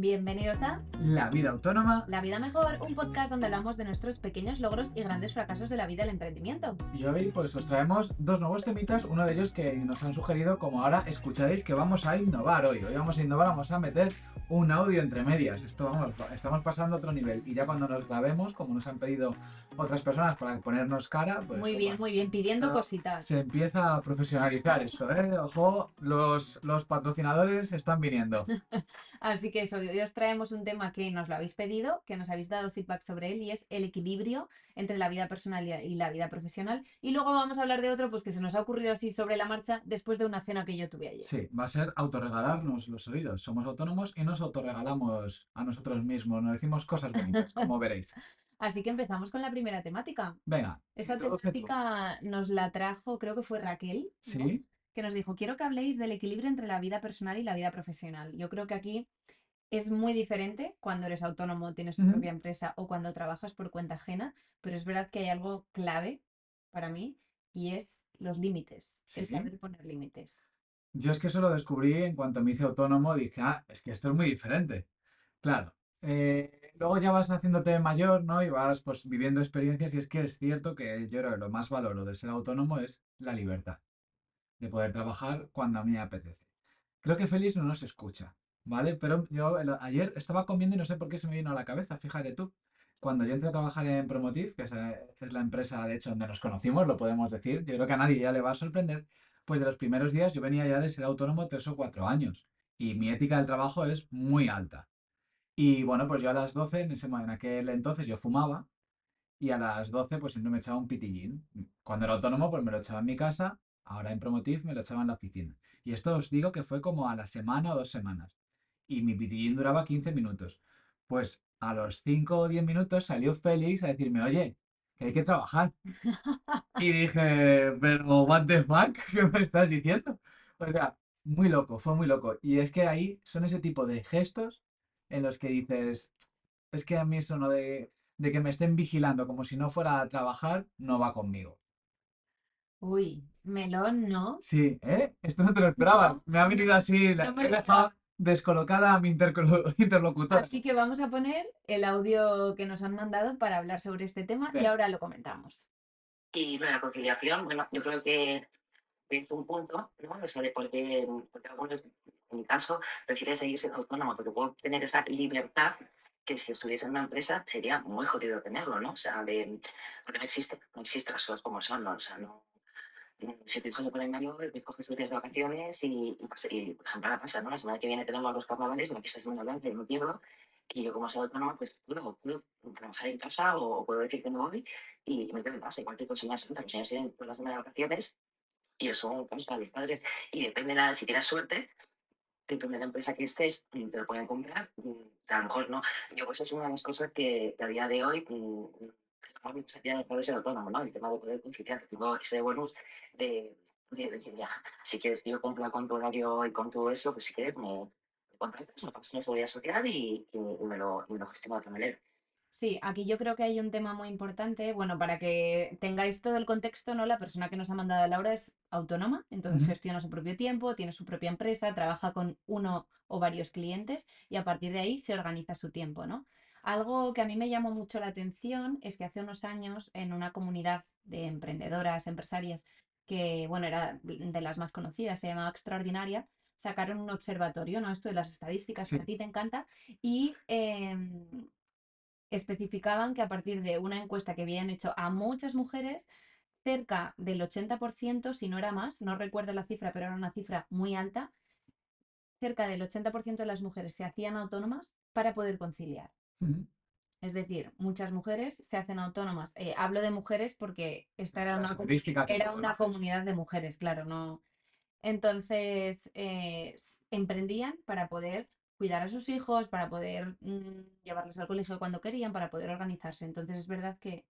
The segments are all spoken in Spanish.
Bienvenidos a La vida autónoma. La Vida Mejor, un podcast donde hablamos de nuestros pequeños logros y grandes fracasos de la vida del emprendimiento. Y hoy pues os traemos dos nuevos temitas, uno de ellos que nos han sugerido, como ahora escucharéis que vamos a innovar hoy. Hoy vamos a innovar, vamos a meter un audio entre medias. Esto vamos, estamos pasando a otro nivel. Y ya cuando nos grabemos, como nos han pedido otras personas para ponernos cara, pues... muy bien, muy bien, pidiendo cositas. Se empieza a profesionalizar esto, ¿eh? Ojo, los, los patrocinadores están viniendo. Así que eso, hoy os traemos un tema que nos lo habéis pedido, que nos habéis dado feedback sobre él y es el equilibrio entre la vida personal y y la vida profesional. Y luego vamos a hablar de otro, pues que se nos ha ocurrido así sobre la marcha después de una cena que yo tuve ayer. Sí, va a ser autorregalarnos los oídos. Somos autónomos y nos autorregalamos a nosotros mismos. Nos decimos cosas bonitas, como veréis. Así que empezamos con la primera temática. Venga. Esa tú. temática nos la trajo, creo que fue Raquel, ¿no? Sí, que nos dijo, quiero que habléis del equilibrio entre la vida personal y la vida profesional. Yo creo que aquí es muy diferente cuando eres autónomo, tienes tu propia empresa o cuando trabajas por cuenta ajena, pero es verdad que hay algo clave para mí y es los límites, el saber poner límites. Yo es que eso lo descubrí en cuanto me hice autónomo, dije, ah, es que esto es muy diferente. Claro. eh, luego ya vas haciéndote mayor, ¿no? Y vas pues viviendo experiencias y es que es cierto que yo creo que lo más valoro de ser autónomo es la libertad, de poder trabajar cuando a mí me apetece. Creo que Félix no nos escucha, ¿vale? Pero yo ayer estaba comiendo y no sé por qué se me vino a la cabeza, fíjate tú. Cuando yo entré a trabajar en Promotive, que eh, es la empresa, de hecho, donde nos conocimos, lo podemos decir, yo creo que a nadie ya le va a sorprender, pues de los primeros días yo venía ya de ser autónomo tres o cuatro años y mi ética del trabajo es muy alta. Y bueno, pues yo a las 12, en, ese, en aquel entonces yo fumaba y a las 12 pues siempre me echaba un pitillín. Cuando era autónomo pues me lo echaba en mi casa, ahora en Promotive me lo echaba en la oficina. Y esto os digo que fue como a la semana o dos semanas. Y mi pitillín duraba 15 minutos. Pues a los 5 o 10 minutos salió Félix a decirme, oye, que hay que trabajar. Y dije, pero what the fuck, ¿qué me estás diciendo? O sea, muy loco, fue muy loco. Y es que ahí son ese tipo de gestos en los que dices, es que a mí eso no de, de que me estén vigilando como si no fuera a trabajar, no va conmigo. Uy, melón, ¿no? Sí, ¿eh? Esto no te lo esperaba. No. Me ha venido así, la, No me he dejado descolocada a mi interlocutora. Así que vamos a poner el audio que nos han mandado para hablar sobre este tema y ahora lo comentamos. Y la conciliación, bueno, yo creo que es un punto, ¿no? O sea, de por qué, porque algunos, en mi caso, prefieren seguir siendo autónomo, porque puedo tener esa libertad que si estuviese en una empresa sería muy jodido tenerlo, ¿no? O sea, de, porque no existe, no existe las cosas como son, ¿no? O sea, no. Se pone malo, te coges tus días de vacaciones y, y, pasa- y, por ejemplo, ahora pasa, ¿no? La semana que viene tenemos los carnavales, una fiesta semana blanca y no pierdo. Y yo, como soy autónoma, pues puedo, puedo trabajar en casa o puedo decir que no voy y me quedo en casa, igual que con Semana Santa, los niños tienen toda la semana de vacaciones y eso un cambio para los padres. Y depende, de la, si tienes suerte, depende de la empresa que estés, mm, te lo pueden comprar, mm, a lo mejor no. Yo pues es una de las cosas que, que a día de hoy a mí me sentía de poder ser autónomo, ¿no? El tema de poder conciliar, tengo ese bonus de, de decir, ya, si quieres que yo cumpla con tu horario y con todo eso, pues si quieres me, me contratas, me pagas una seguridad social y, y, y me lo, y me lo gestiono de otra manera. Sí, aquí yo creo que hay un tema muy importante. Bueno, para que tengáis todo el contexto, ¿no? La persona que nos ha mandado a Laura es autónoma, entonces gestiona su propio tiempo, tiene su propia empresa, trabaja con uno o varios clientes y a partir de ahí se organiza su tiempo, ¿no? Algo que a mí me llamó mucho la atención es que hace unos años en una comunidad de emprendedoras, empresarias, que, bueno, era de las más conocidas, se llamaba Extraordinaria, sacaron un observatorio, ¿no? Esto de las estadísticas que a ti te encanta y... em, especificaban que a partir de una encuesta que habían hecho a muchas mujeres, cerca del 80%, si no era más, no recuerdo la cifra, pero era una cifra muy alta, cerca del 80% de las mujeres se hacían autónomas para poder conciliar. Es decir, muchas mujeres se hacen autónomas. Eh, hablo de mujeres porque esta era una, era una comunidad de mujeres, claro, no. Entonces, eh, emprendían para poder cuidar a sus hijos, para poder mm, llevarlos al colegio cuando querían, para poder organizarse. Entonces, es verdad que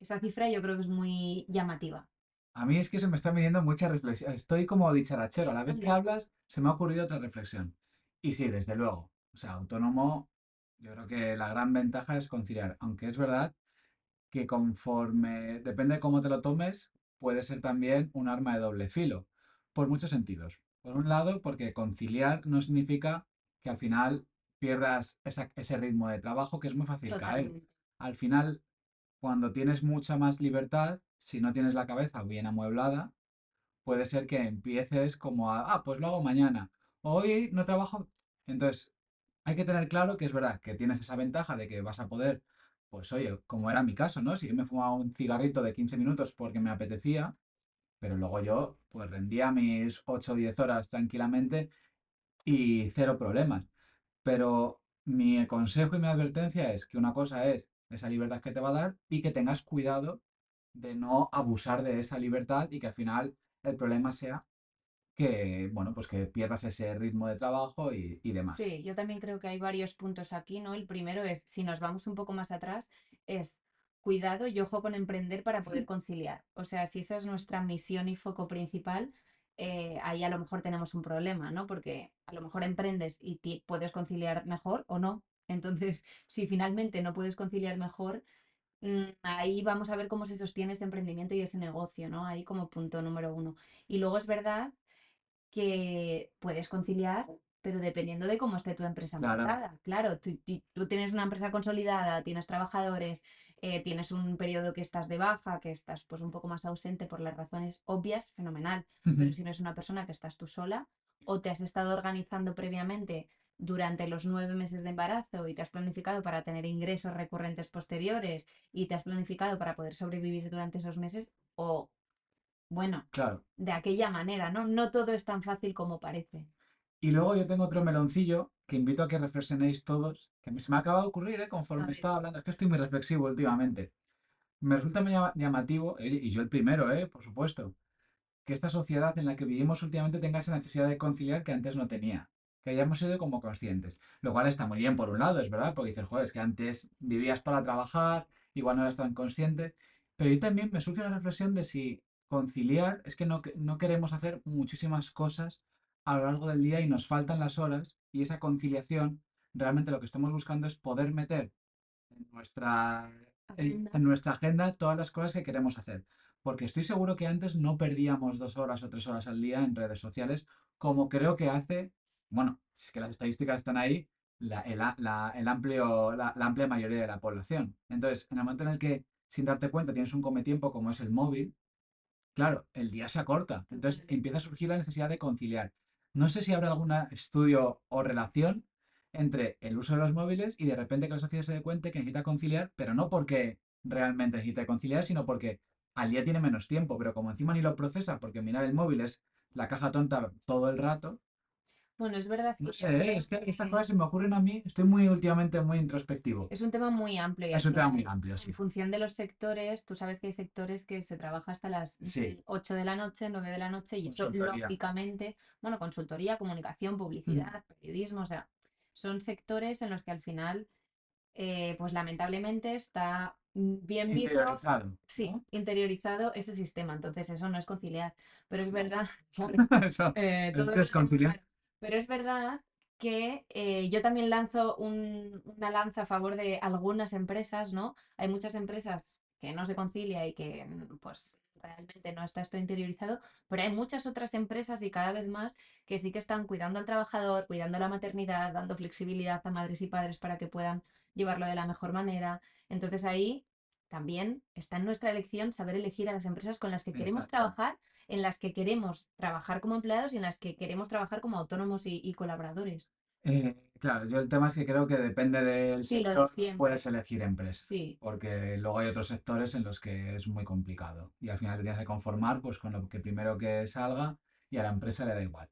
esa cifra yo creo que es muy llamativa. A mí es que se me está viniendo mucha reflexión. Estoy como dicharachero. A la vez que hablas, se me ha ocurrido otra reflexión. Y sí, desde luego. O sea, autónomo, yo creo que la gran ventaja es conciliar. Aunque es verdad que conforme, depende de cómo te lo tomes, puede ser también un arma de doble filo. Por muchos sentidos. Por un lado, porque conciliar no significa que al final pierdas esa- ese ritmo de trabajo que es muy fácil caer. Al final, cuando tienes mucha más libertad, si no tienes la cabeza bien amueblada, puede ser que empieces como a, ah, pues lo hago mañana. Hoy no trabajo. Entonces, hay que tener claro que es verdad que tienes esa ventaja de que vas a poder, pues oye, como era mi caso, ¿no? Si yo me fumaba un cigarrito de 15 minutos porque me apetecía, pero luego yo pues rendía mis 8 o 10 horas tranquilamente y cero problemas. Pero mi consejo y mi advertencia es que una cosa es esa libertad que te va a dar y que tengas cuidado de no abusar de esa libertad y que al final el problema sea que, bueno, pues que pierdas ese ritmo de trabajo y, y demás. Sí, yo también creo que hay varios puntos aquí, ¿no? El primero es, si nos vamos un poco más atrás, es cuidado y ojo con emprender para poder conciliar. O sea, si esa es nuestra misión y foco principal, eh, ahí a lo mejor tenemos un problema, ¿no? Porque a lo mejor emprendes y puedes conciliar mejor o no. Entonces, si finalmente no puedes conciliar mejor, mm, ahí vamos a ver cómo se sostiene ese emprendimiento y ese negocio, ¿no? Ahí como punto número uno. Y luego es verdad que puedes conciliar, pero dependiendo de cómo esté tu empresa Claro. montada. Claro, tú, tienes una empresa consolidada, tienes trabajadores, eh, tienes un periodo que estás de baja, que estás pues un poco más ausente por las razones obvias, fenomenal. Pero si no es una persona que estás tú sola o te has estado organizando previamente durante los nueve meses de embarazo y te has planificado para tener ingresos recurrentes posteriores y te has planificado para poder sobrevivir durante esos meses o, bueno, Claro. de aquella manera, ¿no? No todo es tan fácil como parece. Y luego yo tengo otro meloncillo que invito a que reflexionéis todos, que me- se me acaba de ocurrir, ¿eh? Conforme estaba hablando, es que estoy muy reflexivo últimamente. Me resulta muy llama- llamativo, eh, y yo el primero, ¿eh? por supuesto, que esta sociedad en la que vivimos últimamente tenga esa necesidad de conciliar que antes no tenía, que hayamos sido como conscientes. Lo cual está muy bien por un lado, es verdad, porque dices, joder, es que antes vivías para trabajar, igual no eras tan consciente, pero yo también me surge la reflexión de si conciliar es que no, no queremos hacer muchísimas cosas a lo largo del día y nos faltan las horas y esa conciliación, realmente lo que estamos buscando es poder meter en nuestra, en, en Agenda. nuestra agenda todas las cosas que queremos hacer. Porque estoy seguro que antes no perdíamos dos horas o tres horas al día en redes sociales, como creo que hace, bueno, es que las estadísticas están ahí, la, el, a- la- el amplio, la, la amplia mayoría de la población. Entonces, en el momento en el que, sin darte cuenta, tienes un cometiempo como es el móvil, Claro, el día se acorta. Entonces empieza a surgir la necesidad de conciliar. No sé si habrá algún estudio o relación entre el uso de los móviles y de repente que la sociedad se dé cuenta que necesita conciliar, pero no porque realmente necesite conciliar, sino porque al día tiene menos tiempo, pero como encima ni lo procesa, porque mirar el móvil es la caja tonta todo el rato. Bueno, es verdad No que sé, yo ¿eh? es que estas cosas se me ocurren a mí. Estoy muy últimamente muy introspectivo. es un tema muy amplio Es un tema muy amplio, en sí. función de los sectores, tú sabes que hay sectores que se trabaja hasta las Sí, 8 de la noche, 9 de la noche y eso lógicamente, bueno, consultoría, comunicación, Mm. publicidad, periodismo, o sea, son sectores en los que al final, eh, pues lamentablemente está bien visto, Interiorizado, sí, ¿no? interiorizado ese sistema, entonces eso no es conciliar, pero es No. verdad, claro, Eso eh, todo desconciliar. Pero es verdad que eh, yo también lanzo un- una lanza a favor de algunas empresas, ¿no? Hay muchas empresas que no se concilia y que mm, pues realmente no está esto interiorizado, pero hay muchas otras empresas y cada vez más que sí que están cuidando al trabajador, cuidando la maternidad, dando flexibilidad a madres y padres para que puedan llevarlo de la mejor manera. Entonces ahí también está en nuestra elección saber elegir a las empresas con las que queremos trabajar en las que queremos trabajar como empleados y en las que queremos trabajar como autónomos y, y colaboradores. Eh, claro, yo el tema es que creo que depende del Sí, de sector, siempre. puedes elegir empresa, Sí, porque luego hay otros sectores en los que es muy complicado y al final te tienes que conformar pues con lo que primero que salga y a la empresa le da igual.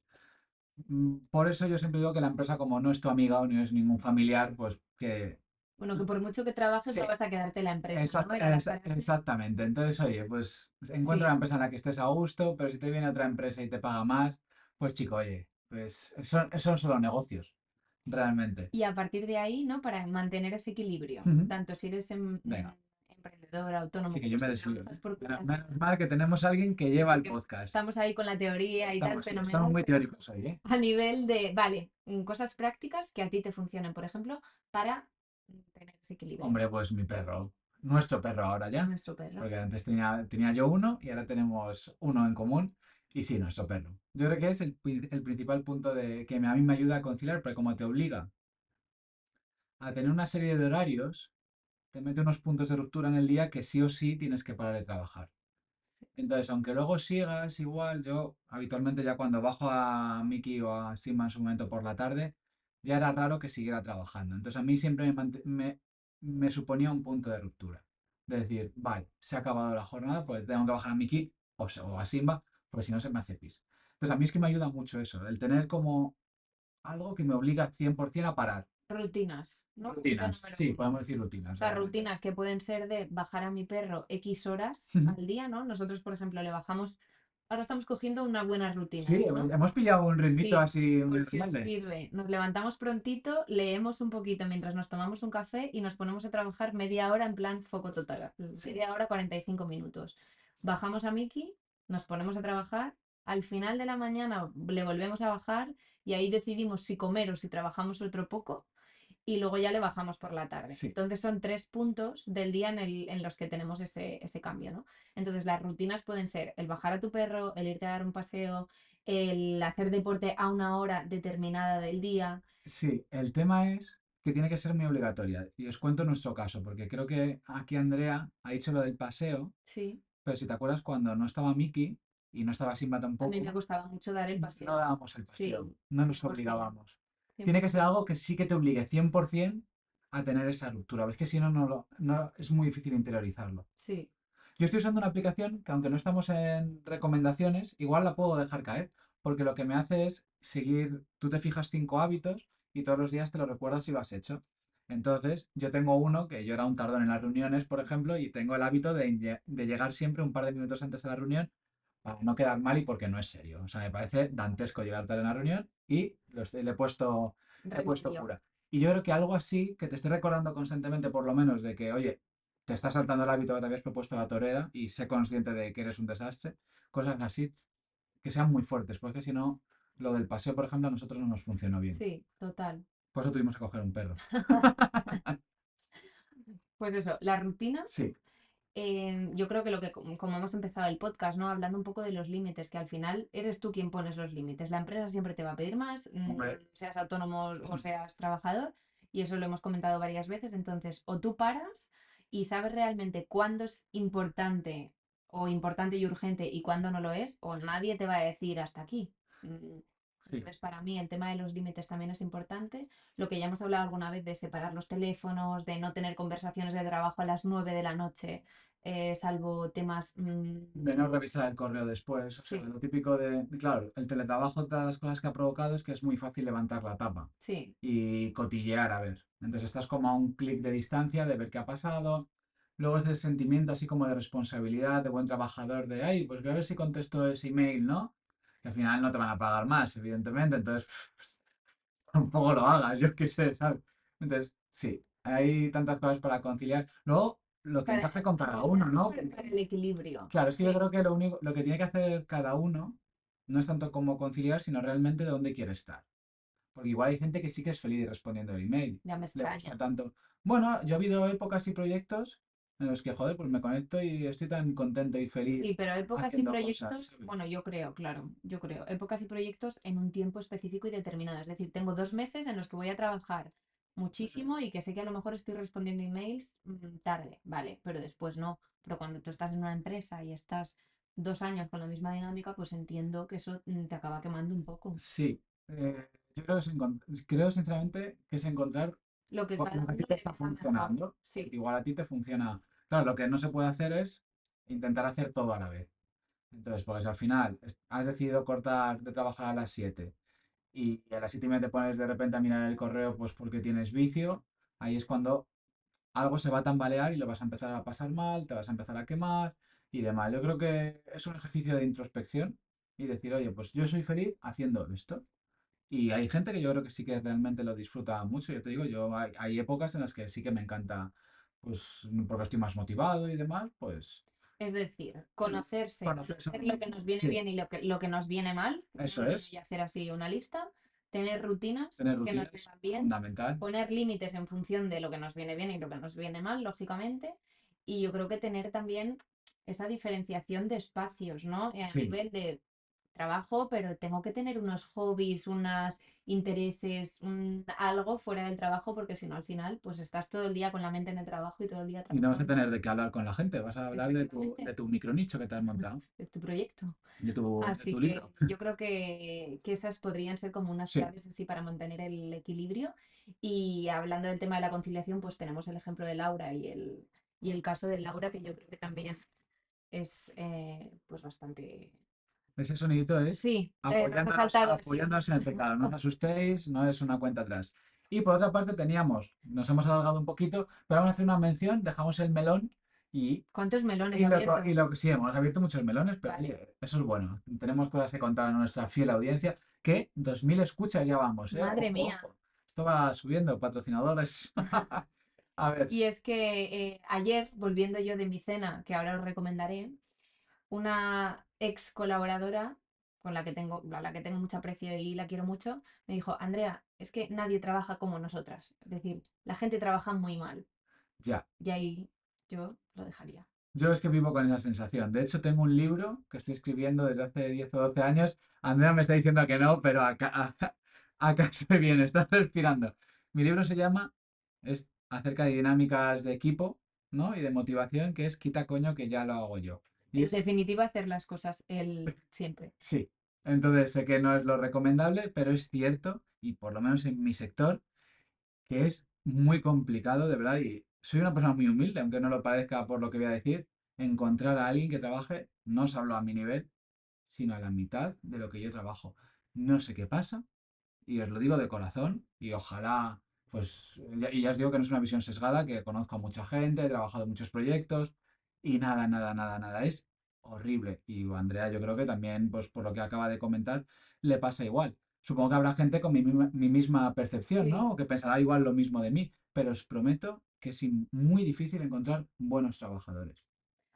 Mm, Por eso yo siempre digo que la empresa como no es tu amiga o no es ningún familiar, pues que bueno, que por mucho que trabajes Sí. no vas a quedarte en la empresa, la exactamente. Entonces, oye, pues encuentra Sí. una empresa en la que estés a gusto, pero si te viene otra empresa y te paga más, pues chico, oye, pues son, son solo negocios, realmente. Y a partir de ahí, ¿no? Para mantener ese equilibrio, tanto si eres em- Venga. em- emprendedor, autónomo, Así que yo me desvío. por Menos, mal que tenemos a alguien que lleva el podcast. Estamos ahí con la teoría y tal, sí, estamos fenomenal. muy teóricos hoy, ¿eh? A nivel de, vale, cosas prácticas que a ti te funcionen, por ejemplo, para tener ese equilibrio. Hombre, pues mi perro, nuestro perro ahora ya, Nuestro perro. porque antes tenía, tenía yo uno y ahora tenemos uno en común. Y sí, nuestro perro. Yo creo que es el, el principal punto de que me- a mí me ayuda a conciliar, porque como te obliga a tener una serie de horarios, te mete unos puntos de ruptura en el día que sí o sí tienes que parar de trabajar. Entonces, aunque luego sigas igual, yo habitualmente ya cuando bajo a Miki o a Simba en su momento por la tarde, ya era raro que siguiera trabajando. Entonces, a mí siempre me, me- me suponía un punto de ruptura. De decir, vale, se ha acabado la jornada, pues tengo que bajar a Miki o, o a Simba, porque si no se me hace pis. Entonces, a mí es que me ayuda mucho eso, el tener como algo que me obliga 100% a parar. Rutinas, ¿no? Rutinas, sí, podemos decir rutinas. O sea, rutinas que pueden ser de bajar a mi perro X horas al día, ¿no? Nosotros, por ejemplo, le bajamos, ahora estamos cogiendo una buena rutina, Sí, ¿no? hemos pillado un ritmito Sí, así muy Por si os grande. sirve. Nos levantamos prontito, leemos un poquito mientras nos tomamos un café y nos ponemos a trabajar media hora en plan foco total. Sí. Media hora, 45 minutos. Bajamos a Miki, nos ponemos a trabajar. Al final de la mañana le volvemos a bajar y ahí decidimos si comer o si trabajamos otro poco y luego ya le bajamos por la tarde. Sí. Entonces son tres puntos del día en, el- en los que tenemos ese, ese cambio, ¿no? Entonces las rutinas pueden ser el bajar a tu perro, el irte a dar un paseo, el hacer deporte a una hora determinada del día. Sí, el tema es que tiene que ser muy obligatoria. Y os cuento nuestro caso, porque creo que aquí Andrea ha dicho lo del paseo, Sí, pero si te acuerdas, cuando no estaba Miki y no estaba Simba a tampoco, mí me costaba mucho dar el no paseo. dábamos el Sí, paseo, no nos 100%, obligábamos. Tiene que ser 100%. algo que sí que te obligue 100% a tener esa ruptura. Es que si no, no, lo- no, es muy difícil interiorizarlo. Sí, Yo estoy usando una aplicación que aunque no estamos en recomendaciones, igual la puedo dejar caer, porque lo que me hace es seguir, tú te fijas cinco hábitos y todos los días te lo recuerdas si lo has hecho. Entonces, yo tengo uno que yo era un tardón en las reuniones, por ejemplo, y tengo el hábito de, de llegar siempre un par de minutos antes de la reunión para no quedar mal y porque no es serio. O sea, me parece dantesco llegar tarde a una reunión y le he puesto, le he puesto cura. Y yo creo que algo así, que te esté recordando constantemente por lo menos de que, oye, te estás saltando el hábito que te habías propuesto a la torera y sé consciente de que eres un desastre, cosas así que sean muy fuertes, porque si no, lo del paseo, por ejemplo, a nosotros no nos funcionó bien. Sí, total. Por eso tuvimos que coger un perro. Pues eso, las rutinas Sí, eh, yo creo que lo que, como hemos empezado el podcast, ¿no? Hablando un poco de los límites, que al final eres tú quien pones los límites. La empresa siempre te va a pedir más, mm, Hombre. seas autónomo o seas trabajador, y eso lo hemos comentado varias veces. Entonces, o tú paras y sabes realmente cuándo es importante o importante y urgente y cuándo no lo es, o nadie te va a decir hasta aquí. Mm, sí. Entonces, para mí el tema de los límites también es importante. Lo que ya hemos hablado alguna vez de separar los teléfonos, de no tener conversaciones de trabajo a las 9 de la noche, eh, salvo temas... mm, De no revisar el correo después. O sea, Sí. lo típico de, claro, el teletrabajo, todas las cosas que ha provocado es que es muy fácil levantar la tapa. sí, y cotillear a ver. Entonces estás como a un clic de distancia de ver qué ha pasado. Luego es el sentimiento así como de responsabilidad, de buen trabajador, de, ay, pues voy a ver si contesto ese email, ¿no? Que al final no te van a pagar más, evidentemente, entonces tampoco lo hagas, yo qué sé, ¿sabes? Entonces, sí, hay tantas cosas para conciliar. Luego, lo que Para- encaje con cada uno, ¿no? para- el equilibrio. Claro, es que yo creo que lo único, lo que tiene que hacer cada uno no es tanto como conciliar, sino realmente de dónde quiere estar. Porque igual hay gente que sí que es feliz respondiendo el email. ya me Le extraña. gusta tanto. Bueno, yo ha habido épocas y proyectos en los que, joder, pues me conecto y estoy tan contento y feliz. Sí, pero épocas y cosas, proyectos, bueno, yo creo, claro, yo creo, épocas y proyectos en un tiempo específico y determinado. Es decir, tengo dos meses en los que voy a trabajar muchísimo y que sé que a lo mejor estoy respondiendo emails mm, tarde, vale, pero después no. Pero cuando tú estás en una empresa y estás dos años con la misma dinámica, pues entiendo que eso mm, te acaba quemando un poco. Sí, eh, yo creo, que es creo sinceramente que es encontrar Lo que cada a ti te está funcionando. Sí, Igual a ti te funciona. Claro, lo que no se puede hacer es intentar hacer todo a la vez. Entonces, pues al final has decidido cortar de trabajar a las 7 y a las 7 y media te pones de repente a mirar el correo pues porque tienes vicio, ahí es cuando algo se va a tambalear y lo vas a empezar a pasar mal, te vas a empezar a quemar y demás. Yo creo que es un ejercicio de introspección y decir, oye, pues yo soy feliz haciendo esto. Y hay gente que yo creo que sí que realmente lo disfruta mucho. Yo te digo, yo hay, hay épocas en las que sí que me encanta, pues porque estoy más motivado y demás, pues es decir, conocerse, Conocerse conocer lo que nos viene sí. bien y lo que, lo que nos viene mal, Eso es. y hacer así una lista, tener rutinas tener que nos rutinas vengan bien, fundamental. poner límites en función de lo que nos viene bien y lo que nos viene mal, lógicamente. Y yo creo que tener también esa diferenciación de espacios, ¿no? A Sí. nivel de trabajo, pero tengo que tener unos hobbies, unas intereses, un algo fuera del trabajo, porque si no al final pues estás todo el día con la mente en el trabajo y todo el día Y no vas a trabajando tener de qué hablar con la gente, vas a hablar de tu, de tu micronicho que te has montado, de tu proyecto. de tu, de Así tu que libro. yo creo que, que esas podrían ser como unas Sí. claves así para mantener el equilibrio. Y hablando del tema de la conciliación, pues tenemos el ejemplo de Laura y el, y el caso de Laura, que yo creo que también es eh, pues bastante... Ese sonidito es Sí, eh, apoyándonos, sí. en el pecado. No os asustéis, no es una cuenta atrás. Y por otra parte teníamos, nos hemos alargado un poquito, pero vamos a hacer una mención, dejamos el melón y, ¿Cuántos melones y, lo, y lo sí, hemos abierto muchos melones, pero Vale. eso es bueno. Tenemos cosas que contar a nuestra fiel audiencia, que 2.000 escuchas ya vamos, ¿eh? Madre Ojo, mía. ojo. Esto va subiendo, patrocinadores. A ver, Y es que eh, ayer, volviendo yo de mi cena, que ahora os recomendaré, una ex colaboradora con la que tengo, a la que tengo mucho aprecio y la quiero mucho, me dijo, Andrea, es que nadie trabaja como nosotras. Es decir, la gente trabaja muy mal. ya. Y ahí yo lo dejaría. Yo es que vivo con esa sensación. De hecho, tengo un libro que estoy escribiendo desde hace 10 o 12 años. Andrea me está diciendo que no, pero acá, acá estoy bien, está respirando. Mi libro se llama, es acerca de dinámicas de equipo, ¿no? Y de motivación, que es Quita coño que ya lo hago yo. Y En es- definitiva, hacer las cosas él siempre. Sí. Entonces sé que no es lo recomendable, pero es cierto, y por lo menos en mi sector, que es muy complicado, de verdad, y soy una persona muy humilde, aunque no lo parezca por lo que voy a decir, encontrar a alguien que trabaje, no os hablo a mi nivel, sino a la mitad de lo que yo trabajo. No sé qué pasa, y os lo digo de corazón, y ojalá, pues, y ya os digo que no es una visión sesgada, que conozco a mucha gente, he trabajado en muchos proyectos, y nada, nada, nada, nada, es horrible. Y Andrea, yo creo que también, pues por lo que acaba de comentar, le pasa igual. Supongo que habrá gente con mi, misma- mi misma percepción, Sí. ¿no? O que pensará igual lo mismo de mí, pero os prometo que es muy difícil encontrar buenos trabajadores.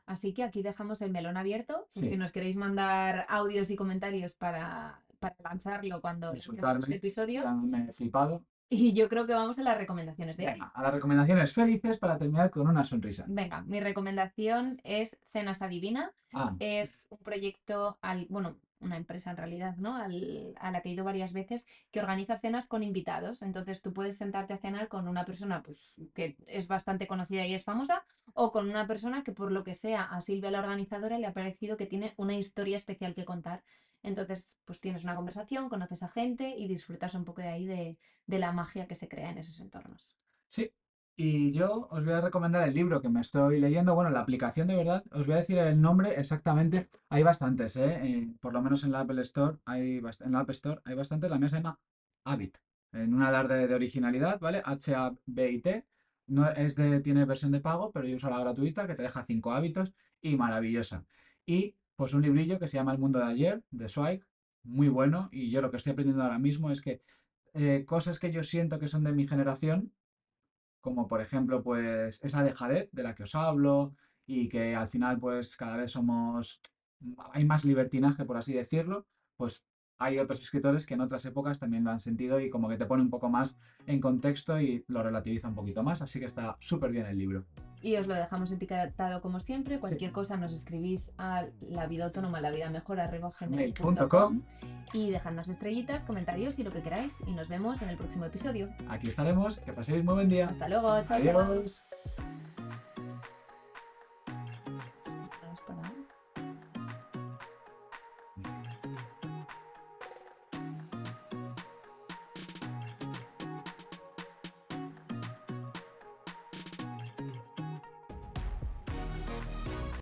Así que aquí dejamos el melón abierto. Sí. Si nos queréis mandar audios y comentarios para, para lanzarlo cuando este episodio. Me he flipado. Y yo creo que vamos a las recomendaciones de hoy. Venga, a las recomendaciones felices para terminar con una sonrisa. Venga, mi recomendación es Cenas Adivina. Ah, Es un proyecto, al, bueno, una empresa en realidad, ¿no? Al- a la que he ido varias veces, que organiza cenas con invitados. Entonces tú puedes sentarte a cenar con una persona pues, que es bastante conocida y es famosa, o con una persona que por lo que sea a Silvia, la organizadora, le ha parecido que tiene una historia especial que contar. Entonces, pues tienes una conversación, conoces a gente y disfrutas un poco de ahí de, la magia que se crea en esos entornos. sí. Y yo os voy a recomendar el libro que me estoy leyendo. Bueno, la aplicación de verdad, os voy a decir el nombre exactamente. Hay bastantes, ¿eh? Eh, por lo menos en la Apple Store hay en la App Store hay bastantes. La mía se llama Habit. En un alarde de originalidad, ¿vale? H-A-B-I-T. No tiene versión de pago, pero yo uso la gratuita que te deja cinco hábitos y maravillosa. Y pues un librillo que se llama El mundo de ayer, de Zweig, muy bueno. Y yo lo que estoy aprendiendo ahora mismo es que eh, cosas que yo siento que son de mi generación, como por ejemplo, pues esa dejadez de la que os hablo y que al final pues cada vez somos, hay más libertinaje, por así decirlo, pues hay otros escritores que en otras épocas también lo han sentido y como que te pone un poco más en contexto y lo relativiza un poquito más, así que está súper bien el libro. Y os lo dejamos etiquetado como siempre. Cualquier cosa nos escribís a la vida autónoma, la vida mejor, gmail.com y dejadnos estrellitas, comentarios y lo que queráis. Y nos vemos en el próximo episodio. Aquí estaremos, que paséis muy buen día. Hasta luego, chao. chao. Adiós.